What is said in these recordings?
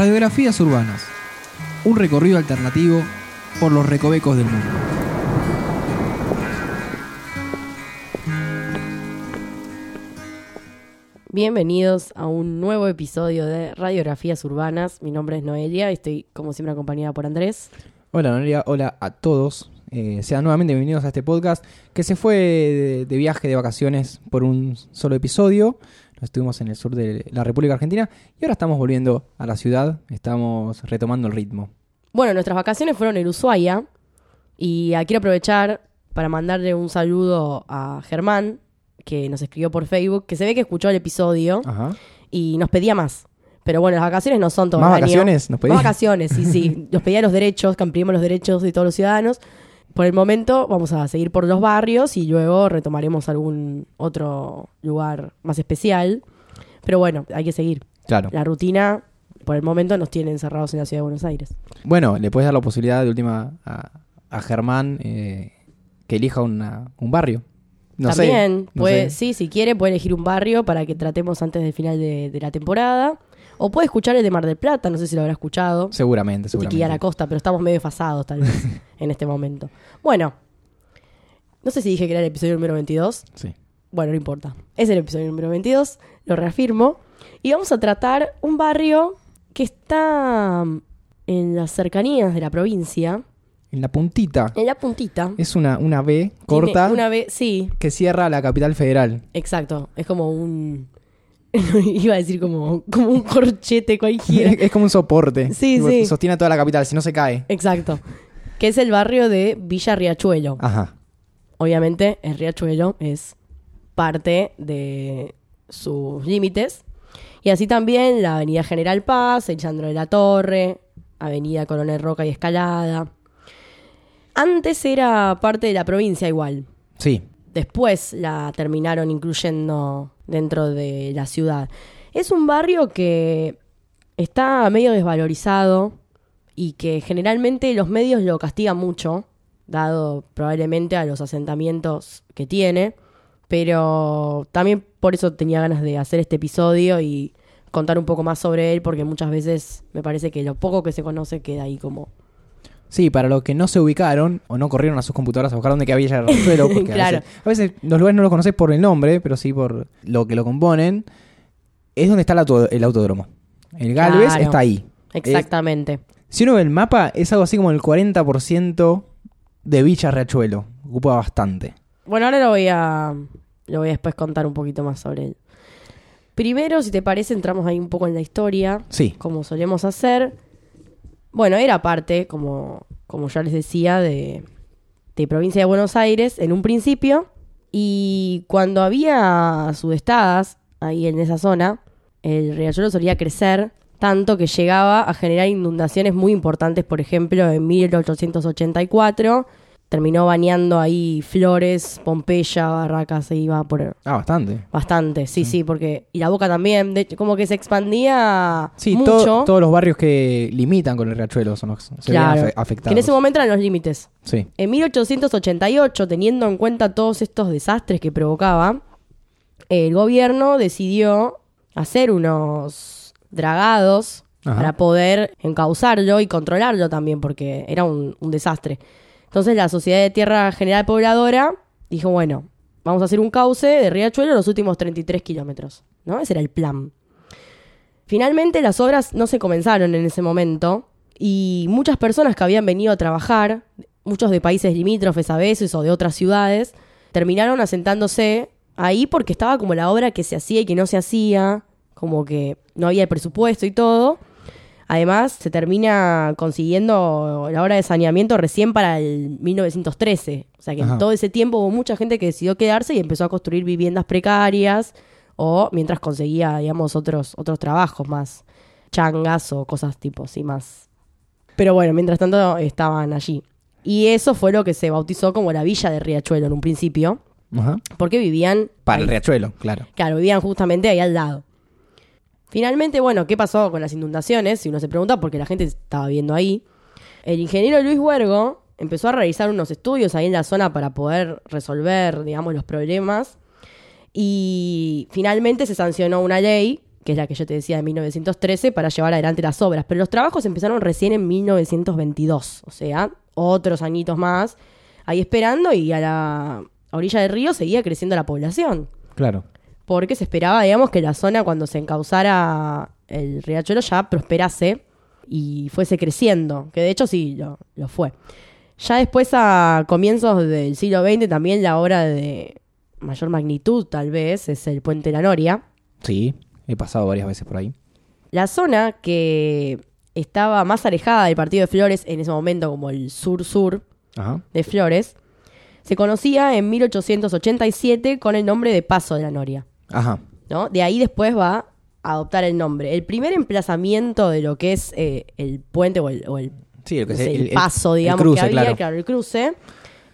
Radiografías urbanas. Un recorrido alternativo por los recovecos del mundo. Bienvenidos a un nuevo episodio de Radiografías Urbanas. Mi nombre es Noelia y estoy como siempre acompañada por Andrés. Hola Noelia, hola a todos. Eh, sean nuevamente bienvenidos a este podcast que se fue de, de viaje de vacaciones por un solo episodio. Estuvimos en el sur de la República Argentina y ahora estamos volviendo a la ciudad, estamos retomando el ritmo. Bueno, nuestras vacaciones fueron en Ushuaia y ah, quiero aprovechar para mandarle un saludo a Germán, que nos escribió por Facebook, que se ve que escuchó el episodio Ajá. y nos pedía más. Pero bueno, las vacaciones no son todo ¿Más el año. vacaciones? ¿Nos pedía? Más vacaciones, sí, sí. Nos pedía los derechos, que ampliemos los derechos de todos los ciudadanos. Por el momento vamos a seguir por los barrios y luego retomaremos algún otro lugar más especial. Pero bueno, hay que seguir. Claro. La rutina, por el momento, nos tiene encerrados en la ciudad de Buenos Aires. Bueno, le puedes dar la posibilidad de última a, a Germán eh, que elija una- un barrio. No sé, También, no puede, sé. sí, si quiere, puede elegir un barrio para que tratemos antes del final de, de la temporada. O puede escuchar el de Mar del Plata, no sé si lo habrá escuchado. Seguramente, Chiquilla la seguramente. costa, pero estamos medio desfasados tal vez en este momento. Bueno, no sé si dije que era el episodio número 22. Sí. Bueno, no importa. Es el episodio número 22, lo reafirmo. Y vamos a tratar un barrio que está en las cercanías de la provincia, En la puntita en la puntita. es una, una B Tiene corta Una vez, sí, que cierra la capital federal. exacto. Es como un. Iba a decir como, como un corchete cualquiera. es como un soporte. Sí, sí. Sostiene a toda la capital, si no se cae. Exacto. Que es el barrio de Villa Riachuelo. Ajá. Obviamente, el Riachuelo es parte de sus límites. Y así también la Avenida General Paz, el Chandro de la Torre, Avenida Coronel Roca y Escalada. Antes era parte de la provincia igual. Sí. Después la terminaron incluyendo dentro de la ciudad. Es un barrio que está medio desvalorizado y que generalmente los medios lo castigan mucho, dado probablemente a los asentamientos que tiene. Pero también por eso tenía ganas de hacer este episodio y contar un poco más sobre él, porque muchas veces me parece que lo poco que se conoce queda ahí como... Sí, para los que no se ubicaron o no corrieron a sus computadoras a buscar dónde quedaba Villa Riachuelo, porque Claro. a, veces, a veces los lugares no los conoces por el nombre, pero sí por lo que lo componen, es donde está el, auto- el autódromo. El Galvez Claro. está ahí. Exactamente. Si uno ve el mapa, es algo así como el 40% de Villa Riachuelo. Ocupa bastante. Bueno, ahora lo voy a lo voy a después contar un poquito más sobre él. Primero, si te parece, entramos ahí un poco en la historia, Sí. como solemos hacer. Bueno, era parte, como, como ya les decía, de, de provincia de Buenos Aires en un principio. Y cuando había sudestadas ahí en esa zona, el riachuelo solía crecer tanto que llegaba a generar inundaciones muy importantes, por ejemplo, en 1884. Terminó bañando ahí Flores, Pompeya, Barracas, se iba por Ah, bastante. bastante, sí, sí, porque... Y la Boca también, de hecho, como que se expandía Sí, mucho. to- todos los barrios que limitan con el Riachuelo son los se ven Claro, afe- que afectados. en ese momento eran los límites. Sí. En 1888, teniendo en cuenta todos estos desastres que provocaba, el gobierno decidió hacer unos dragados Ajá. para poder encauzarlo y controlarlo también, porque era un, un desastre. Entonces la Sociedad de Tierra General Pobladora dijo, bueno, vamos a hacer un cauce de riachuelo los últimos 33 kilómetros. ¿no? Ese era el plan. Finalmente las obras no se comenzaron en ese momento y muchas personas que habían venido a trabajar, muchos de países limítrofes a veces o de otras ciudades, terminaron asentándose ahí porque estaba como la obra que se hacía y que no se hacía, como que no había presupuesto y todo. Además, se termina consiguiendo la obra de saneamiento recién para el 1913. O sea que Ajá. en todo ese tiempo hubo mucha gente que decidió quedarse y empezó a construir viviendas precarias o mientras conseguía, digamos, otros, otros trabajos más changas o cosas tipo así más. Pero bueno, mientras tanto estaban allí. Y eso fue lo que se bautizó como la Villa de Riachuelo en un principio, Ajá. porque vivían Para ahí. el Riachuelo, claro. Claro, vivían justamente ahí al lado. Finalmente, bueno, ¿qué pasó con las inundaciones? Si uno se pregunta, porque la gente estaba viendo ahí. El ingeniero Luis Huergo empezó a realizar unos estudios ahí en la zona para poder resolver, digamos, los problemas. Y finalmente se sancionó una ley que es la que yo te decía de 1913, para llevar adelante las obras. Pero los trabajos empezaron recién en 1922, o sea, otros añitos más, ahí esperando y a la orilla del río seguía creciendo la población. Claro. Porque se esperaba, digamos, que la zona cuando se encauzara el riachuelo ya prosperase y fuese creciendo, que de hecho sí, lo, lo fue. Ya después, a comienzos del siglo XX, también la obra de mayor magnitud, tal vez, es el Puente de la Noria. Sí, he pasado varias veces por ahí. La zona que estaba más alejada del partido de Flores en ese momento, como el sur-sur de Flores, se conocía en 1887 con el nombre de Paso de la Noria. Ajá. ¿no? De ahí después va a adoptar el nombre. El primer emplazamiento de lo que es eh, el puente o el, o el, Sí, lo que no es sé, el- paso, digamos, cruce, que había, claro. claro, el cruce,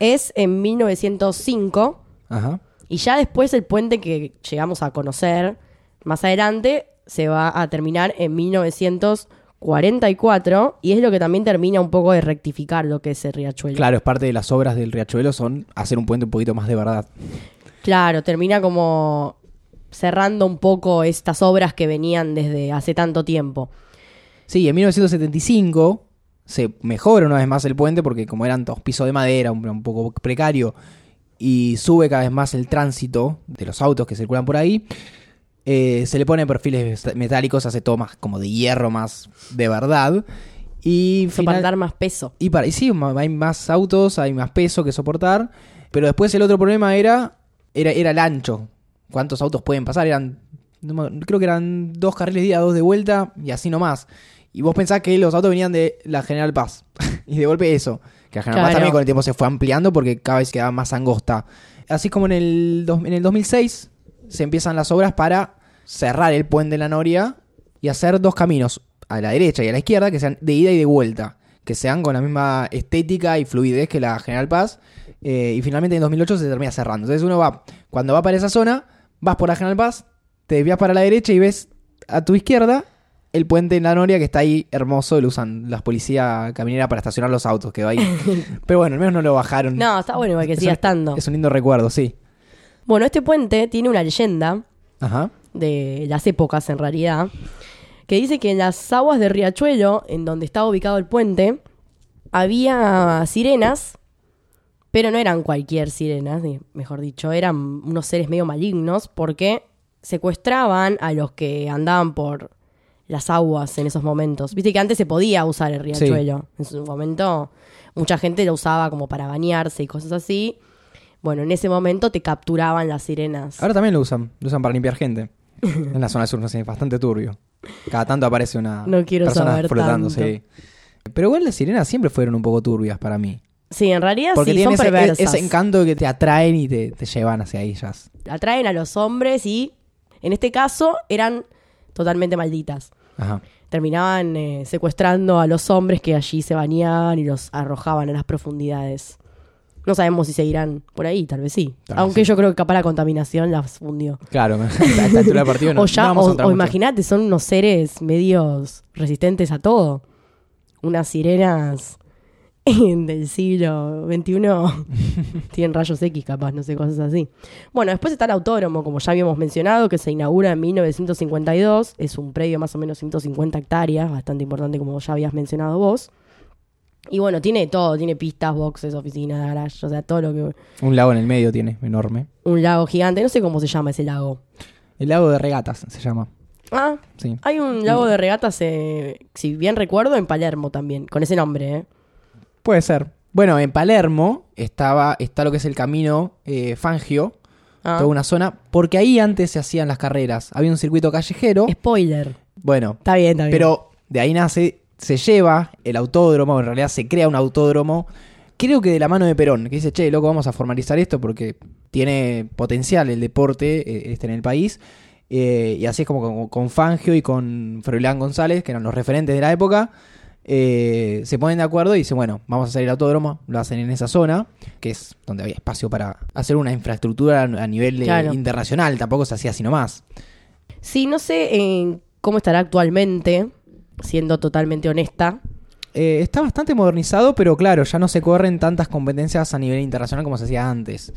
es en 1905. Ajá. Y ya después el puente que llegamos a conocer más adelante se va a terminar en 1944 y es lo que también termina un poco de rectificar lo que es el riachuelo. Claro, es parte de las obras del Riachuelo son hacer un puente un poquito más de verdad. Claro, termina como cerrando un poco estas obras que venían desde hace tanto tiempo. Sí, en 1975 se mejora una vez más el puente porque como eran dos pisos de madera, un, un poco precario, y sube cada vez más el tránsito de los autos que circulan por ahí, eh, se le ponen perfiles metálicos, hace todo más como de hierro, más de verdad. Y, Eso para dar más peso. y, para, y sí, hay más autos, hay más peso que soportar. Pero después el otro problema era, era, era el ancho. ¿Cuántos autos pueden pasar? Eran, creo que eran dos carriles de ida, dos de vuelta y así nomás. Y vos pensás que los autos venían de la General Paz. y de golpe eso. Que la General Paz también con el tiempo se fue ampliando porque cada vez quedaba más angosta. Así como en el, en el 2006 se empiezan las obras para cerrar el puente de la Noria y hacer dos caminos, a la derecha y a la izquierda, que sean de ida y de vuelta, que sean con la misma estética y fluidez que la General Paz. eh, y finalmente en 2008 se termina cerrando. Entonces uno va, cuando va para esa zona, vas por la General Paz, te desvías para la derecha y ves a tu izquierda el puente de la Noria que está ahí hermoso, lo usan las policías caminera para estacionar los autos, quedó ahí. Pero bueno, al menos no lo bajaron. No, está bueno igual que Es siga un- estando. Es un lindo recuerdo, sí. Bueno, este puente tiene una leyenda Ajá. de las épocas en realidad, que dice que en las aguas de Riachuelo, en donde estaba ubicado el puente, había sirenas, pero no eran cualquier sirenas, mejor dicho, eran unos seres medio malignos porque secuestraban a los que andaban por las aguas en esos momentos. Viste que antes se podía usar el riachuelo. En su momento mucha gente lo usaba como para bañarse y cosas así. Bueno, en ese momento te capturaban las sirenas. Ahora también lo usan, lo usan para limpiar gente. en la zona sur, no sé, es bastante turbio. Cada tanto aparece una No quiero persona saber tanto. Pero igual las sirenas siempre fueron un poco turbias para mí. Sí, en realidad Porque sí, son tienen ese, perversas. ese encanto que te atraen y te, te llevan hacia ellas. Atraen a los hombres y, en este caso, eran totalmente malditas. Ajá. Terminaban eh, secuestrando a los hombres que allí se bañaban y los arrojaban a las profundidades. No sabemos si seguirán por ahí, tal vez sí. Tal vez Aunque sí. yo creo que capaz la contaminación las fundió. Claro, a esta altura del partido no, o ya, no o, o imagínate, son unos seres medios resistentes a todo. Unas sirenas del siglo XXI tienen rayos X capaz, no sé, cosas así. Bueno, después está el autódromo, como ya habíamos mencionado, que se inaugura en 1952. Es un predio más o menos 150 hectáreas, bastante importante como ya habías mencionado vos. Y bueno, tiene todo, tiene pistas, boxes, oficinas, garage, o sea, todo lo que... Un lago en el medio tiene, enorme. Un lago gigante, no sé cómo se llama ese lago. El lago de regatas se llama. Ah, Sí. Hay un lago de regatas, eh, si bien recuerdo, en Palermo también, con ese nombre, ¿eh? Puede ser. Bueno, en Palermo estaba, está lo que es el camino eh, Fangio, Ah, toda una zona, porque ahí antes se hacían las carreras. Había un circuito callejero. Spoiler. Bueno, Está bien, está bien. pero de ahí nace, se lleva el autódromo, en realidad se crea un autódromo, creo que de la mano de Perón, que dice, che, loco, vamos a formalizar esto porque tiene potencial el deporte eh, este en el país. Eh, y así es como con, con Fangio y con Froilán González, que eran los referentes de la época, eh, se ponen de acuerdo y dicen, bueno, vamos a hacer el autódromo, lo hacen en esa zona, que es donde había espacio para hacer una infraestructura a nivel eh, Claro. internacional, tampoco se hacía así nomás. Sí, no sé en cómo estará actualmente, siendo totalmente honesta. Eh, está bastante modernizado, pero claro, ya no se corren tantas competencias a nivel internacional como se hacía antes.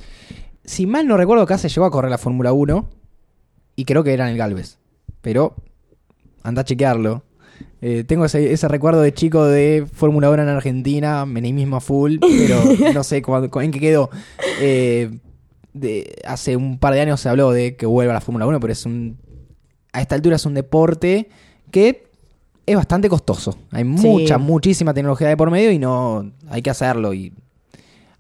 Si mal no recuerdo, acá se llegó a correr la Fórmula 1 y creo que era en el Galvez. pero anda a chequearlo. Eh, tengo ese, ese recuerdo de chico de Fórmula 1 en Argentina, menemismo a full, pero no sé cuándo- en qué quedó. Eh, de- hace un par de años se habló de que vuelva la Fórmula 1, pero es un. A esta altura es un deporte que es bastante costoso. Hay mucha, muchísima tecnología de por medio y no. Hay que hacerlo. Y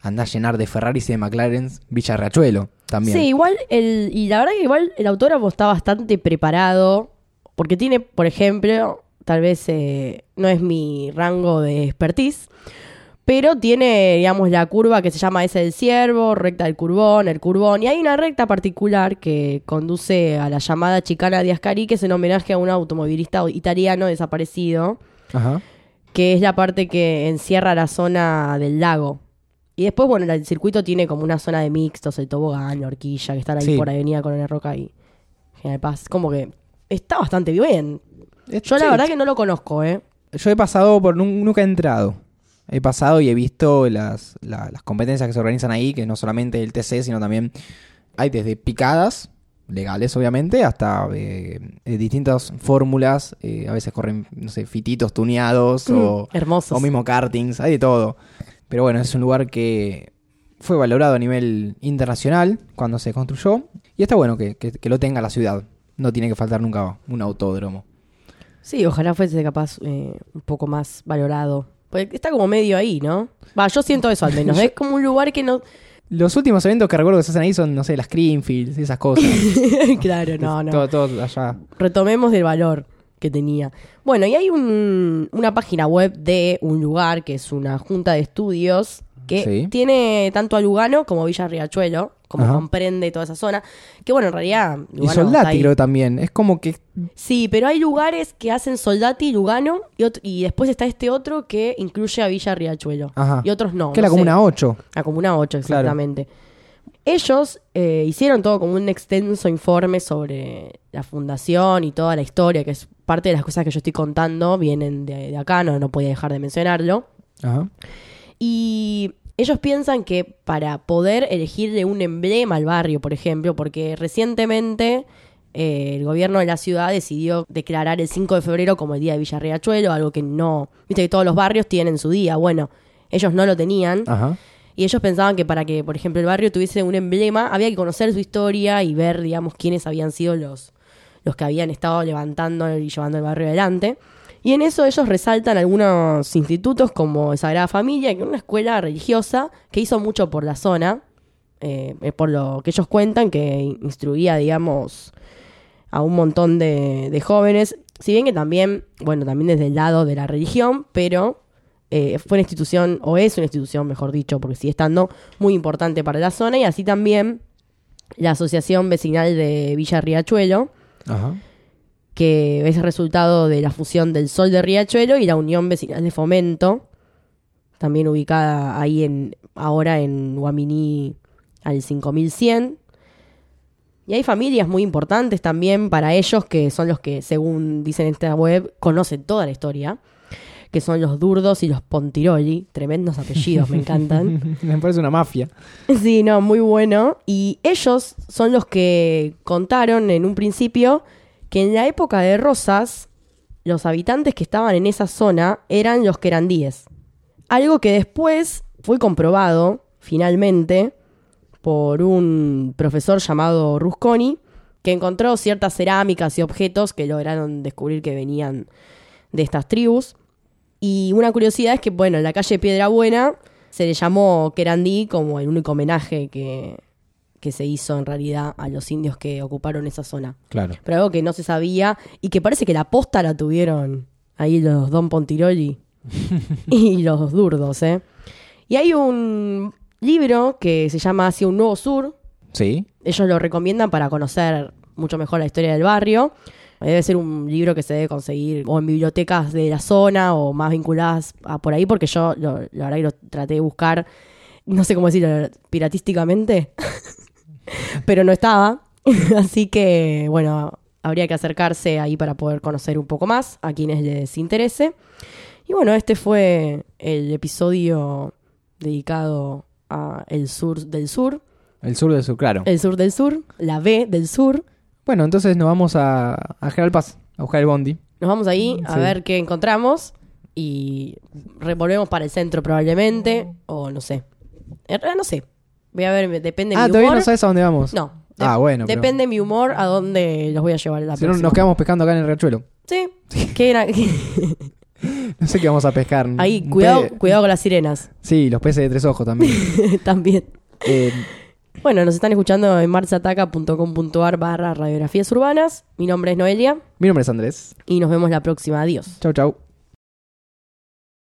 andar a llenar de Ferraris y de McLaren Villa Riachuelo también. Sí, igual, el, y la verdad que igual el autógrafo está bastante preparado, porque tiene, por ejemplo, tal vez eh, no es mi rango de expertise, pero tiene, digamos, la curva que se llama S del Ciervo, recta del Curbón, el Curbón, y hay una recta particular que conduce a la llamada chicana de Ascari, que es en homenaje a un automovilista italiano desaparecido, Ajá. que es la parte que encierra la zona del lago. Y después, bueno, el circuito tiene como una zona de mixtos, el tobogán, la horquilla, que están ahí Sí. por Avenida Coronel Roca y General Paz. Como que está bastante bien. Yo la verdad que no lo conozco, ¿eh? Yo he pasado por. nun- Nunca he entrado. He pasado y he visto las, la- las competencias que se organizan ahí, que no solamente el TC, sino también hay desde picadas, legales obviamente, hasta eh, eh, distintas fórmulas. eh, a veces corren, no sé, fititos tuneados o, Hermosos. o mismo kartings, hay de todo. Pero bueno, es un lugar que fue valorado a nivel internacional cuando se construyó. Y está bueno que, que- que lo tenga la ciudad. No tiene que faltar nunca un autódromo. Sí, ojalá fuese capaz eh, un poco más valorado. Porque está como medio ahí, ¿no? Va, yo siento eso al menos. es como un lugar que no... Los últimos eventos que recuerdo que se hacen ahí son, no sé, las Greenfields y esas cosas. claro, no, no. Todo, todo allá. retomemos del valor que tenía. Bueno, y hay un- una página web de un lugar que es una junta de estudios que Sí. tiene tanto a Lugano como Villa Riachuelo, como Ajá. comprende toda esa zona. Que bueno, en realidad. Y Lugano Soldati creo también. Es como que... Sí, pero hay lugares que hacen Soldati y Lugano y, y después está este otro que incluye a Villa Riachuelo. Ajá. Y otros no. que no la sé. Comuna 8. La Comuna 8, Claro. exactamente. Ellos eh, hicieron todo como un extenso informe sobre la fundación y toda la historia, que es parte de las cosas que yo estoy contando, vienen de, de acá, no, no podía dejar de mencionarlo. Ajá. Y ellos piensan que para poder elegirle un emblema al barrio, por ejemplo, porque recientemente eh, el gobierno de la ciudad decidió declarar el 5 de febrero como el día de Villa Riachuelo, algo que no, viste que todos los barrios tienen su día, bueno, ellos no lo tenían. Ajá. Y ellos pensaban que para que, por ejemplo, el barrio tuviese un emblema, había que conocer su historia y ver, digamos, quiénes habían sido los, los que habían estado levantando y llevando el barrio adelante. Y en eso ellos resaltan algunos institutos como Sagrada Familia, que es una escuela religiosa que hizo mucho por la zona, eh, eh, por lo que ellos cuentan, que instruía, digamos, a un montón de, de jóvenes. Si bien que también, bueno, también desde el lado de la religión, pero eh, fue una institución, o es una institución, mejor dicho, porque sigue estando muy importante para la zona, y así también la Asociación Vecinal de Villa Riachuelo, Ajá. Que es resultado de la fusión del Sol de Riachuelo y la Unión Vecinal de Fomento, también ubicada ahí en ahora en Guaminí al 5100. Y hay familias muy importantes también para ellos que son los que, según dicen en esta web, conocen toda la historia, que son los Durdos y los Pontiroli, tremendos apellidos, me encantan. Me parece una mafia. Sí, no, muy bueno. Y ellos son los que contaron en un principio que en la época de Rosas, los habitantes que estaban en esa zona eran los querandíes. Algo que después fue comprobado, finalmente, por un profesor llamado Rusconi, que encontró ciertas cerámicas y objetos que lograron descubrir que venían de estas tribus. Y una curiosidad es que, bueno, en la calle Piedra Buena se le llamó Querandí como el único homenaje que, que se hizo en realidad a los indios que ocuparon esa zona. Claro. Pero algo que no se sabía y que parece que la posta la tuvieron ahí los Don Pontiroli y los Durdos, ¿eh? Y hay un libro que se llama Hacia un Nuevo Sur. Sí. Ellos lo recomiendan para conocer mucho mejor la historia del barrio. Debe ser un libro que se debe conseguir o en bibliotecas de la zona o más vinculadas a por ahí, porque yo lo- la verdad que lo traté de buscar, no sé cómo decirlo, piratísticamente, pero no estaba. Así que, bueno, habría que acercarse ahí para poder conocer un poco más a quienes les interese. Y bueno, este fue el episodio dedicado a el sur del sur, El sur del sur, claro. el sur del sur, la B del sur. Bueno, entonces nos vamos a, a General Paz, a buscar el bondi. Nos vamos ahí a Sí. ver qué encontramos y re- volvemos para el centro probablemente, o no sé. En realidad no sé. Voy a ver, depende de Ah, mi todavía humor. no sabes a dónde vamos. No. Ah, bueno, pero- Depende de mi humor a dónde los voy a llevar la Si no, nos quedamos pescando acá en el riachuelo. Sí. ¿Qué era? No sé qué vamos a pescar. Ahí, cuidado, pe- cuidado con las sirenas. Sí, los peces de tres ojos también. También. Eh, Bueno, nos están escuchando en marsataca.com.ar barra radiografías urbanas. Mi nombre es Noelia mi nombre es Andrés. y nos vemos la próxima. Adiós. Chau, chau.